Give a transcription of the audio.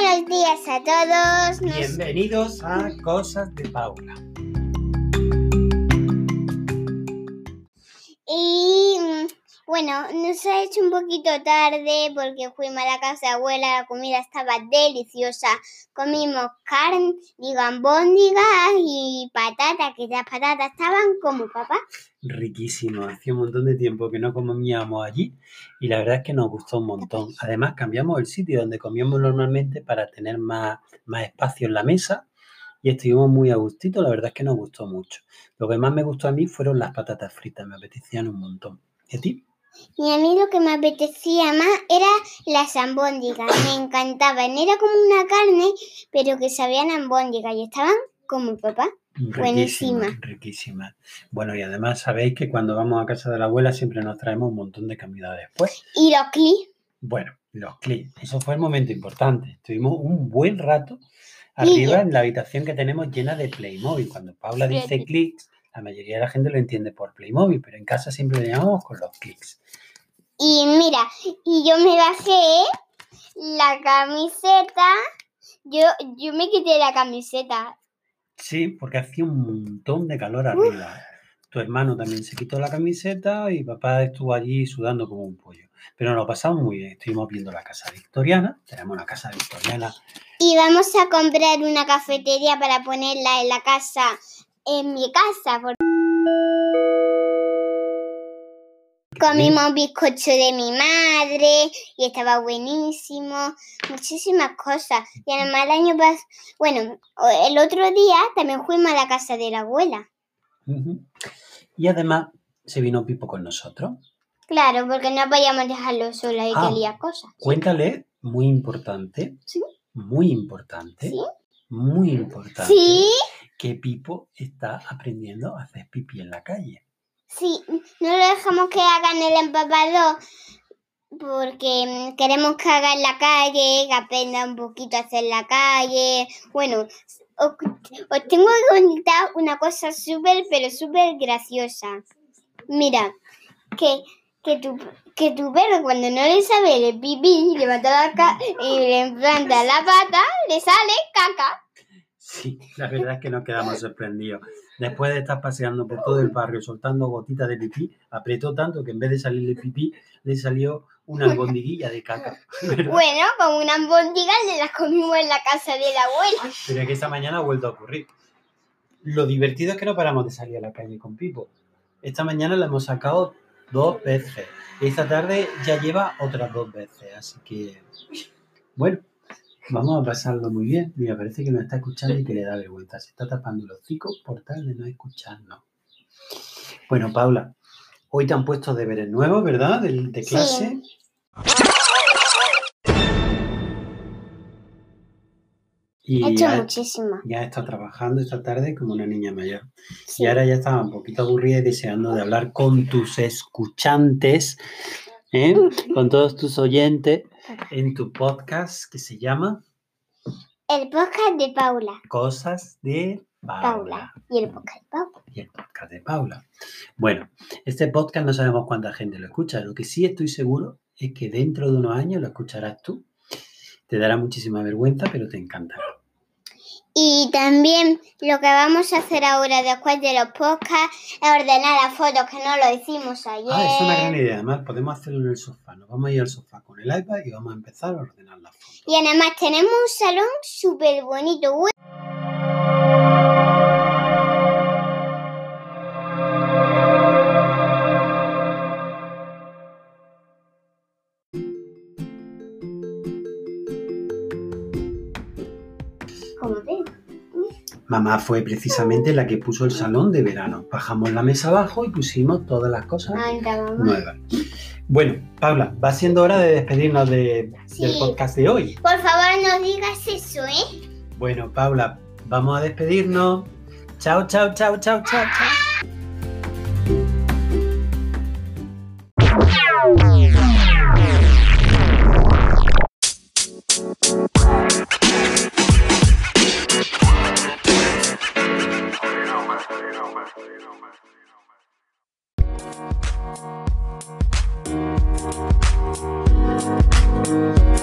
días a todos. Nos- Bienvenidos a Cosas de Paula. Y bueno, nos ha hecho un poquito tarde porque fuimos a la casa de abuela, la comida estaba deliciosa. Comimos carne, digo, albóndigas y patatas, que las patatas estaban como papá. Riquísimo. Hacía un montón de tiempo que no comíamos allí y la verdad es que nos gustó un montón. Además, cambiamos el sitio donde comíamos normalmente para tener más, más espacio en la mesa y estuvimos muy a gustito. La verdad es que nos gustó mucho. Lo que más me gustó a mí fueron las patatas fritas. Me apetecían un montón. ¿Y a ti? Y a mí lo que me apetecía más era las albóndigas. Me encantaban. Era como una carne, pero que sabían albóndigas y estaban como papá. Riquísima, Buenísima. riquísima. Bueno, y además sabéis que cuando vamos a casa de la abuela siempre nos traemos un montón de comida después. Y los clips. Bueno, los clics. Eso fue el momento importante. Estuvimos un buen rato arriba en la habitación que tenemos llena de Playmobil. Cuando Paula dice clics, la mayoría de la gente lo entiende por Playmobil, pero en casa siempre lo llamamos con los clics. Y mira, y yo me bajé la camiseta. Yo, yo me quité la camiseta. Sí, porque hacía un montón de calor arriba. Tu hermano también se quitó la camiseta y papá estuvo allí sudando como un pollo. Pero nos lo pasamos muy bien. Estuvimos viendo la casa victoriana. Tenemos una casa victoriana Y vamos a comprar una cafetería para ponerla en la casa, en mi casa. porque Comimos bizcocho de mi madre y estaba buenísimo. Muchísimas cosas. Y además el año pasado, bueno, el otro día también fuimos a la casa de la abuela. Y además se vino Pipo con nosotros. Claro, porque no podíamos dejarlo solo y Ah. quería cosas. Cuéntale, muy importante, Sí. muy importante, ¿Sí? muy importante, Sí, que Pipo está aprendiendo a hacer pipí en la calle. sí. No lo dejamos que hagan el empapador porque mm, queremos que haga en la calle, que aprenda un poquito a hacer la calle. Bueno, os, tengo que contar una cosa súper, pero súper graciosa. Mira, que, que, tu, que tu perro cuando no le sabe el pipí, levanta la ca y le planta la pata, le sale caca. Sí, la verdad es que nos quedamos sorprendidos. Después de estar paseando por todo el barrio soltando gotitas de pipí, apretó tanto que en vez de salirle pipí, le salió una albondiguilla de caca. ¿verdad? Bueno, con una albóndiga le las comimos en la casa de la abuela. Pero es que esta mañana ha vuelto a ocurrir. Lo divertido es que no paramos de salir a la calle con Pipo. Esta mañana la hemos sacado dos veces. Esta tarde ya lleva otras dos veces. Así que, bueno, vamos a pasarlo muy bien. Mira, parece que nos está escuchando y que le da vergüenza. Se está tapando los hocicos por tal de no escucharnos. Bueno, Paula, hoy te han puesto deberes nuevos, ¿verdad? De, de Sí. clase. Y He hecho ya- muchísimo. ya está trabajando esta tarde como una niña mayor. Sí. Y ahora ya estaba un poquito aburrida y deseando de hablar con tus escuchantes, ¿eh? con todos tus oyentes, en tu podcast que se llama El podcast de Paula. Cosas de Paula. Paula. Y el podcast de Paula. Y el podcast de Paula. Bueno, este podcast no sabemos cuánta gente lo escucha. Lo que sí estoy seguro es que dentro de unos años lo escucharás tú. Te dará muchísima vergüenza, pero te encantará. Y también lo que vamos a hacer ahora después de los podcasts es ordenar las fotos que no lo hicimos ayer. Ah, es una gran idea. Además, podemos hacerlo en el sofá. Nos vamos a ir al sofá con el iPad y vamos a empezar a ordenar las fotos. Y además tenemos un salón súper bonito. Uy, ¿Cómo te? Mamá fue precisamente la que puso el salón de verano. Bajamos la mesa abajo y pusimos todas las cosas nuevas. Bueno, Paula, va siendo hora de despedirnos de- del podcast de hoy. Por favor, no digas eso, ¿eh? Bueno, Paula, vamos a despedirnos. Chao, chao, chao, chao, chao, chao. Thank you.